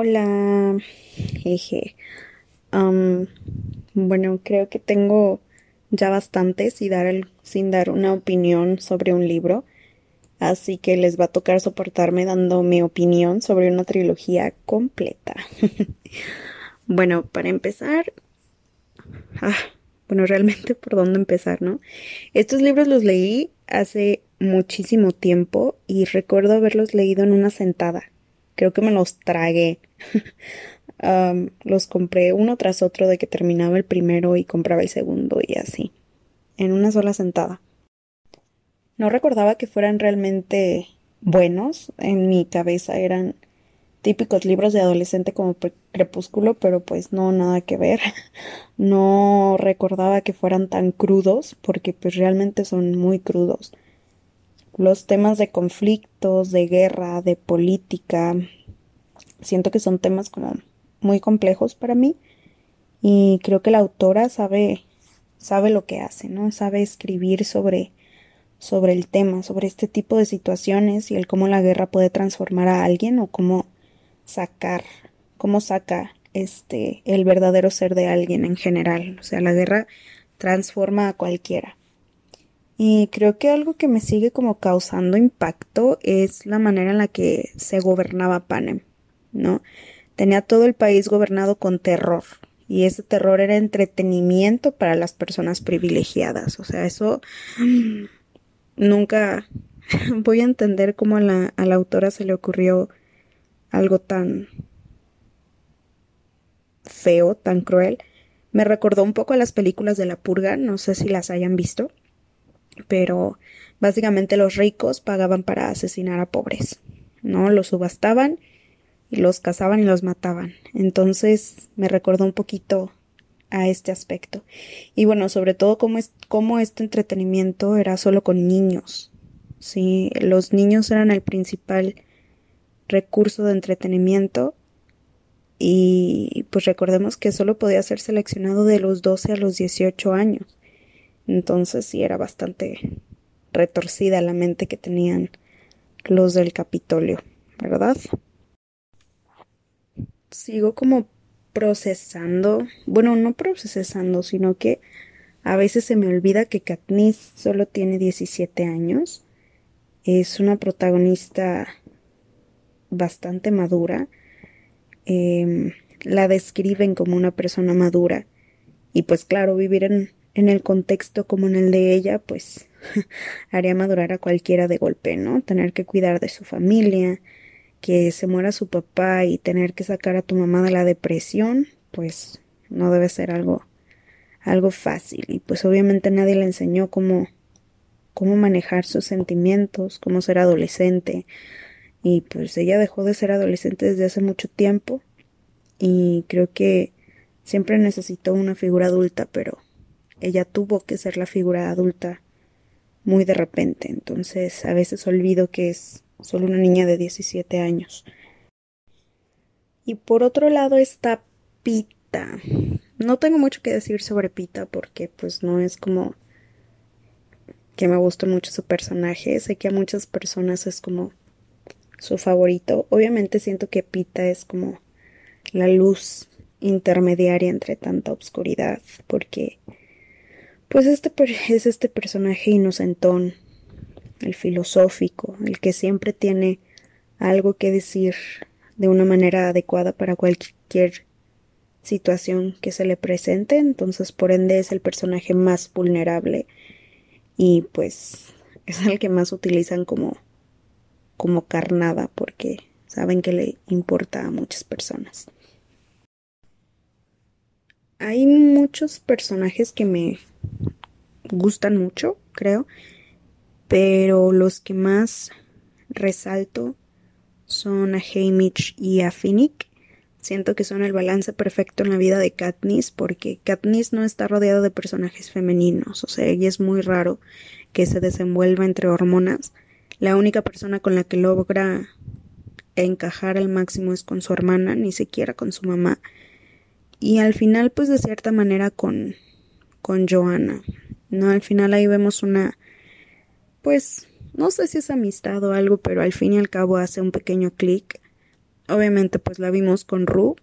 Hola, jeje. Bueno, creo que tengo ya bastante sin dar, el- sin dar una opinión sobre un libro, así que les va a tocar soportarme dando mi opinión sobre una trilogía completa. Bueno, para empezar, ah, bueno, realmente por dónde empezar, ¿no? Estos libros los leí hace muchísimo tiempo y recuerdo haberlos leído en una sentada. Creo que me los tragué. Los compré uno tras otro de que terminaba el primero y compraba el segundo y así, en una sola sentada. No recordaba que fueran realmente buenos. En mi cabeza eran típicos libros de adolescente como Crepúsculo, pero pues no, nada que ver. No recordaba que fueran tan crudos, porque pues realmente son muy crudos. Los temas de conflictos, de guerra, de política, siento que son temas como muy complejos para mí y creo que la autora sabe sabe lo que hace, ¿no? Sabe escribir sobre sobre el tema, sobre este tipo de situaciones y el cómo la guerra puede transformar a alguien o cómo sacar, cómo saca este el verdadero ser de alguien en general. O sea, la guerra transforma a cualquiera. Y creo que algo que me sigue como causando impacto es la manera en la que se gobernaba Panem, ¿no? Tenía todo el país gobernado con terror. Y ese terror era entretenimiento para las personas privilegiadas. O sea, eso nunca voy a entender cómo a la, a la autora se le ocurrió algo tan feo, tan cruel. Me recordó un poco a las películas de la purga, no sé si las hayan visto, pero básicamente los ricos pagaban para asesinar a pobres, ¿no? Los subastaban y los cazaban y los mataban. Entonces me recordó un poquito a este aspecto. Y bueno, sobre todo cómo, es, cómo este entretenimiento era solo con niños. Sí, los niños eran el principal recurso de entretenimiento y pues recordemos que solo podía ser seleccionado de los 12 a los 18 años. Entonces sí era bastante retorcida la mente que tenían los del Capitolio, ¿verdad? Sigo como procesando, bueno, no procesando, sino que a veces se me olvida que Katniss solo tiene 17 años. Es una protagonista bastante madura. Eh, la describen como una persona madura. Y pues claro, vivir en, en el contexto como en el de ella, pues haría madurar a cualquiera de golpe, ¿no? Tener que cuidar de su familia, que se muera su papá y tener que sacar a tu mamá de la depresión, pues no debe ser algo, algo fácil. Y pues obviamente nadie le enseñó cómo, cómo manejar sus sentimientos, cómo ser adolescente. Y pues ella dejó de ser adolescente desde hace mucho tiempo. Y creo que siempre necesitó una figura adulta, pero ella tuvo que ser la figura adulta muy de repente. Entonces a veces olvido que es solo una niña de 17 años. Y por otro lado está Pita. No tengo mucho que decir sobre Pita porque pues no es como que me guste mucho su personaje. Sé que a muchas personas es como su favorito. Obviamente siento que Pita es como la luz intermediaria entre tanta oscuridad porque pues este es este personaje inocentón, el filosófico, el que siempre tiene algo que decir de una manera adecuada para cualquier situación que se le presente, entonces por ende es el personaje más vulnerable y pues es el que más utilizan como como carnada porque saben que le importa a muchas personas. Hay muchos personajes que me gustan mucho, creo, pero los que más resalto son a Haymitch y a Finnick. Siento que son el balance perfecto en la vida de Katniss porque Katniss no está rodeada de personajes femeninos, o sea, ella es muy raro que se desenvuelva entre hormonas. La única persona con la que logra encajar al máximo es con su hermana, ni siquiera con su mamá. Y al final, pues de cierta manera con, con Joanna. No, al final ahí vemos una, pues, no sé si es amistad o algo, pero al fin y al cabo hace un pequeño clic. obviamente pues la vimos con Ru,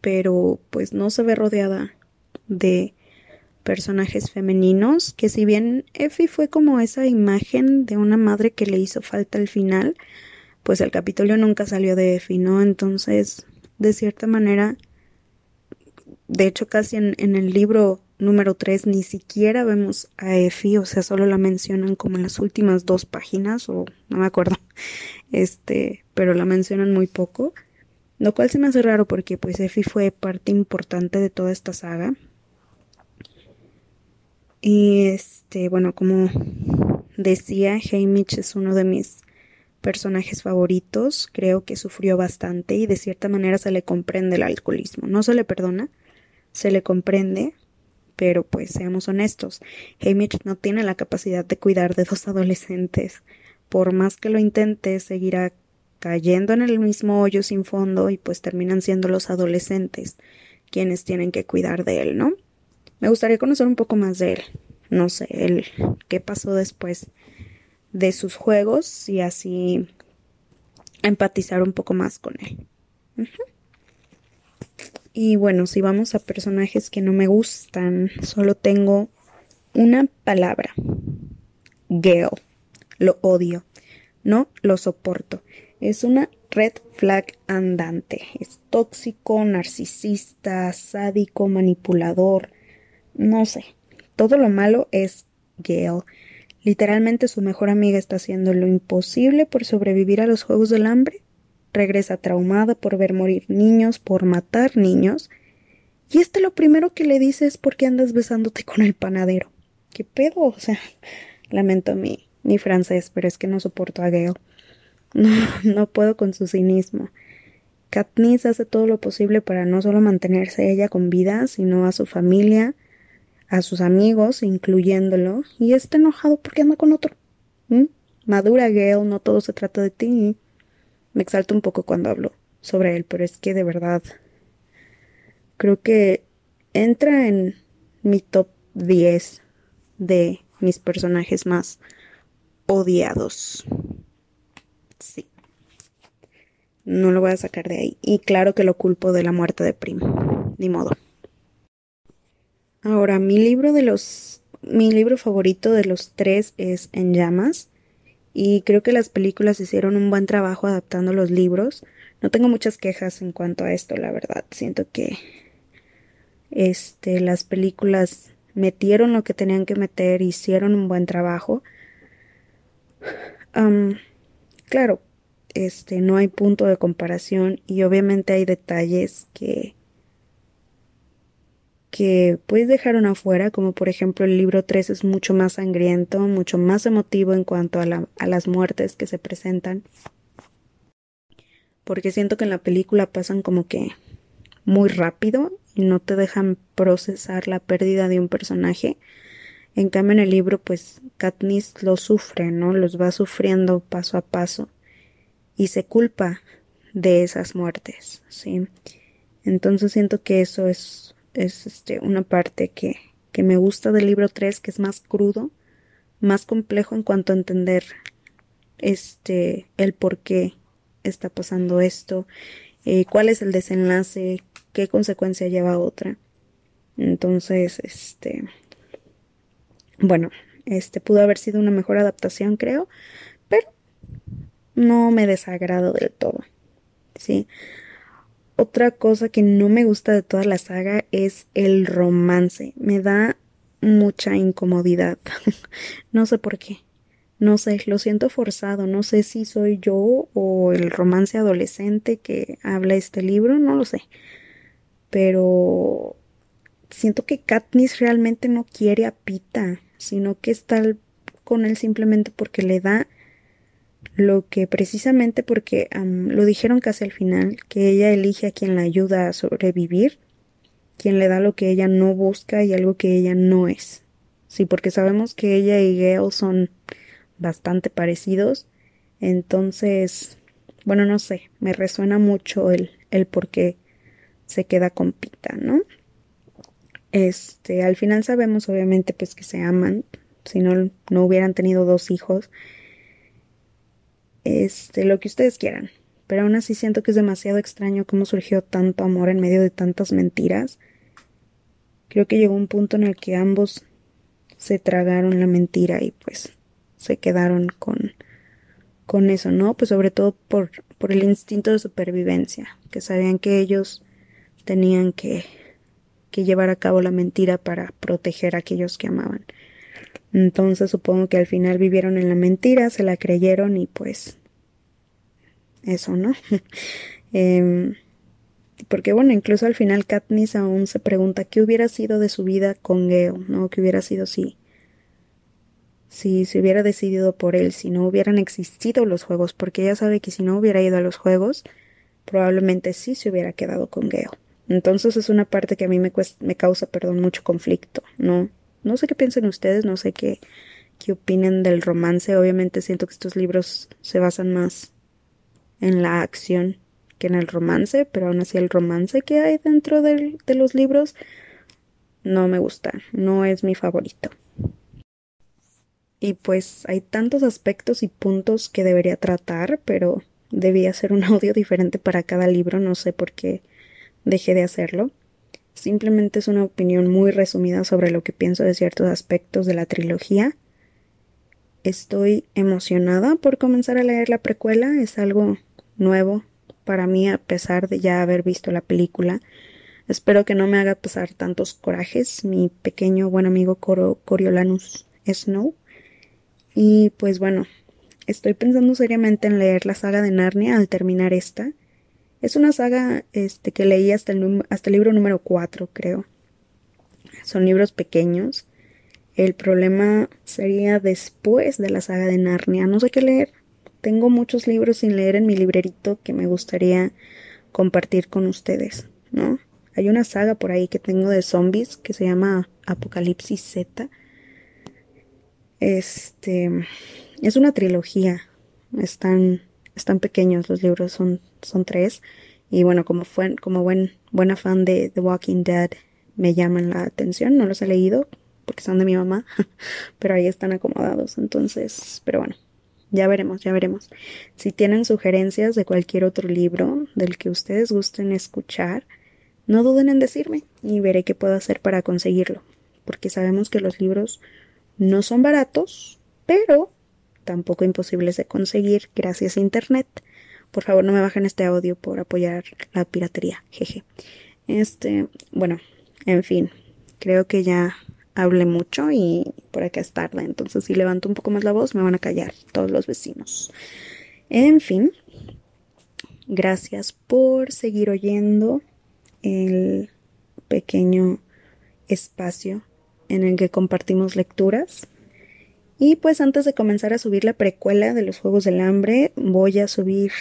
pero pues no se ve rodeada de personajes femeninos, que si bien Effie fue como esa imagen de una madre que le hizo falta al final, pues el Capitolio nunca salió de Effie, ¿no? Entonces, de cierta manera, de hecho casi en, en el libro número 3 ni siquiera vemos a Effie, o sea, solo la mencionan como en las últimas dos páginas, o no me acuerdo, este, pero la mencionan muy poco, lo cual se me hace raro porque pues Effie fue parte importante de toda esta saga. Y este, bueno, como decía, Haymitch es uno de mis personajes favoritos, creo que sufrió bastante y de cierta manera se le comprende el alcoholismo, no se le perdona, se le comprende, pero pues seamos honestos, Haymitch no tiene la capacidad de cuidar de dos adolescentes. Por más que lo intente, seguirá cayendo en el mismo hoyo sin fondo y pues terminan siendo los adolescentes quienes tienen que cuidar de él, ¿no? Me gustaría conocer un poco más de él. No sé, el qué pasó después de sus juegos y así empatizar un poco más con él. Y bueno, si vamos a personajes que no me gustan, solo tengo una palabra. Gale. Lo odio. No lo soporto. Es una red flag andante. Es tóxico, narcisista, sádico, manipulador. No sé. Todo lo malo es Gale. Literalmente su mejor amiga está haciendo lo imposible por sobrevivir a los Juegos del Hambre regresa traumada por ver morir niños, por matar niños. Y este lo primero que le dice es por qué andas besándote con el panadero. ¿Qué pedo? O sea, lamento mi, mi francés, pero es que no soporto a Gale. No, no puedo con su cinismo. Katniss hace todo lo posible para no solo mantenerse ella con vida, sino a su familia, a sus amigos, incluyéndolo, y está enojado porque anda con otro. ¿Mm? Madura Gale, no todo se trata de ti. Me exalto un poco cuando hablo sobre él, pero es que de verdad creo que entra en mi top 10 de mis personajes más odiados. Sí. No lo voy a sacar de ahí. Y claro que lo culpo de la muerte de Primo. Ni modo. Ahora, mi libro de los. Mi libro favorito de los tres es En llamas y creo que las películas hicieron un buen trabajo adaptando los libros. No tengo muchas quejas en cuanto a esto, la verdad. Siento que este las películas metieron lo que tenían que meter, hicieron un buen trabajo. claro, este no hay punto de comparación y obviamente hay detalles que que puedes dejar una afuera, como por ejemplo el libro 3 es mucho más sangriento, mucho más emotivo en cuanto a, las muertes que se presentan. Porque siento que en la película pasan como que muy rápido y no te dejan procesar la pérdida de un personaje. En cambio en el libro pues Katniss lo sufre, ¿no? Los va sufriendo paso a paso y se culpa de esas muertes, ¿sí? Entonces siento que eso es es este, una parte que, que me gusta del libro 3, que es más crudo, más complejo en cuanto a entender este, el por qué está pasando esto, eh, cuál es el desenlace, qué consecuencia lleva otra. Entonces, este, bueno, este pudo haber sido una mejor adaptación, creo, pero no me desagrado del todo. Sí, otra cosa que no me gusta de toda la saga es el romance. Me da mucha incomodidad. no sé por qué. No sé, lo siento forzado. No sé si soy yo o el romance adolescente que habla este libro, no lo sé. Pero siento que Katniss realmente no quiere a Pita, sino que está con él simplemente porque le da lo que precisamente porque lo dijeron casi al final, que ella elige a quien la ayuda a sobrevivir, quien le da lo que ella no busca y algo que ella no es. Sí, porque sabemos que ella y Gale son bastante parecidos, entonces, bueno, no sé, me resuena mucho el, el por qué se queda con Pita, ¿no? Este, al final sabemos obviamente pues que se aman, si no, no hubieran tenido dos hijos, este, lo que ustedes quieran. pero aún así siento que es demasiado extraño cómo surgió tanto amor en medio de tantas mentiras. Creo que llegó un punto en el que ambos se tragaron la mentira y pues se quedaron con con eso, ¿no? Pues sobre todo por, por el instinto de supervivencia, que sabían que ellos tenían que, que llevar a cabo la mentira para proteger a aquellos que amaban. Entonces supongo que al final vivieron en la mentira, se la creyeron y pues eso, ¿no? Em, porque bueno, incluso al final Katniss aún se pregunta qué hubiera sido de su vida con Geo, ¿no? ¿Qué hubiera sido si, si se hubiera decidido por él, si no hubieran existido los juegos, porque ella sabe que si no hubiera ido a los juegos, probablemente sí se hubiera quedado con Geo. Entonces es una parte que a mí me, me causa, perdón, mucho conflicto, ¿no? No sé qué piensan ustedes, no sé qué, qué opinen del romance. Obviamente siento que estos libros se basan más en la acción que en el romance, pero aún así el romance que hay dentro de, de los libros no me gusta, no es mi favorito. Y pues hay tantos aspectos y puntos que debería tratar, pero debía hacer un audio diferente para cada libro, no sé por qué dejé de hacerlo. Simplemente es una opinión muy resumida sobre lo que pienso de ciertos aspectos de la trilogía. Estoy emocionada por comenzar a leer la precuela, es algo nuevo para mí a pesar de ya haber visto la película. Espero que no me haga pasar tantos corajes mi pequeño buen amigo Coriolanus Snow. Y pues bueno, estoy pensando seriamente en leer la saga de Narnia al terminar esta. Es una saga este, que leí hasta el, hasta el libro número 4, creo. Son libros pequeños. El problema sería después de la saga de Narnia. No sé qué leer. Tengo muchos libros sin leer en mi librerito que me gustaría compartir con ustedes, ¿no? Hay una saga por ahí que tengo de zombies que se llama Apocalipsis Z. Este es una trilogía. Están, están pequeños los libros, son, son tres. Y bueno, como fue, como buen, buena fan de The Walking Dead, me llaman la atención. No los he leído porque son de mi mamá, pero ahí están acomodados. Entonces, pero bueno, ya veremos, ya veremos. Si tienen sugerencias de cualquier otro libro del que ustedes gusten escuchar, no duden en decirme y veré qué puedo hacer para conseguirlo, porque sabemos que los libros no son baratos, pero tampoco imposibles de conseguir gracias a Internet. Por favor, no me bajen este audio por apoyar la piratería. Jeje. Este, bueno, en fin, creo que ya hable mucho y por acá es tarde, entonces si levanto un poco más la voz me van a callar todos los vecinos. En fin, gracias por seguir oyendo el pequeño espacio en el que compartimos lecturas. Y pues antes de comenzar a subir la precuela de los Juegos del Hambre, voy a subir,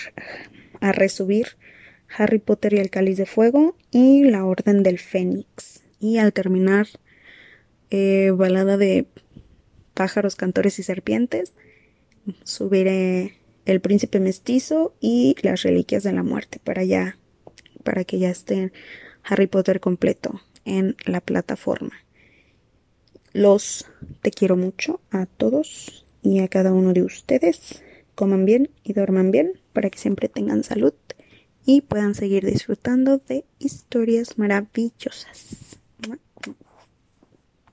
a resubir Harry Potter y el Cáliz de Fuego y la Orden del Fénix. Y al terminar eh, balada de pájaros, cantores y serpientes. Subiré El príncipe mestizo y las reliquias de la muerte para ya, para que ya esté Harry Potter completo en la plataforma. Los te quiero mucho a todos y a cada uno de ustedes. Coman bien y duerman bien para que siempre tengan salud y puedan seguir disfrutando de historias maravillosas.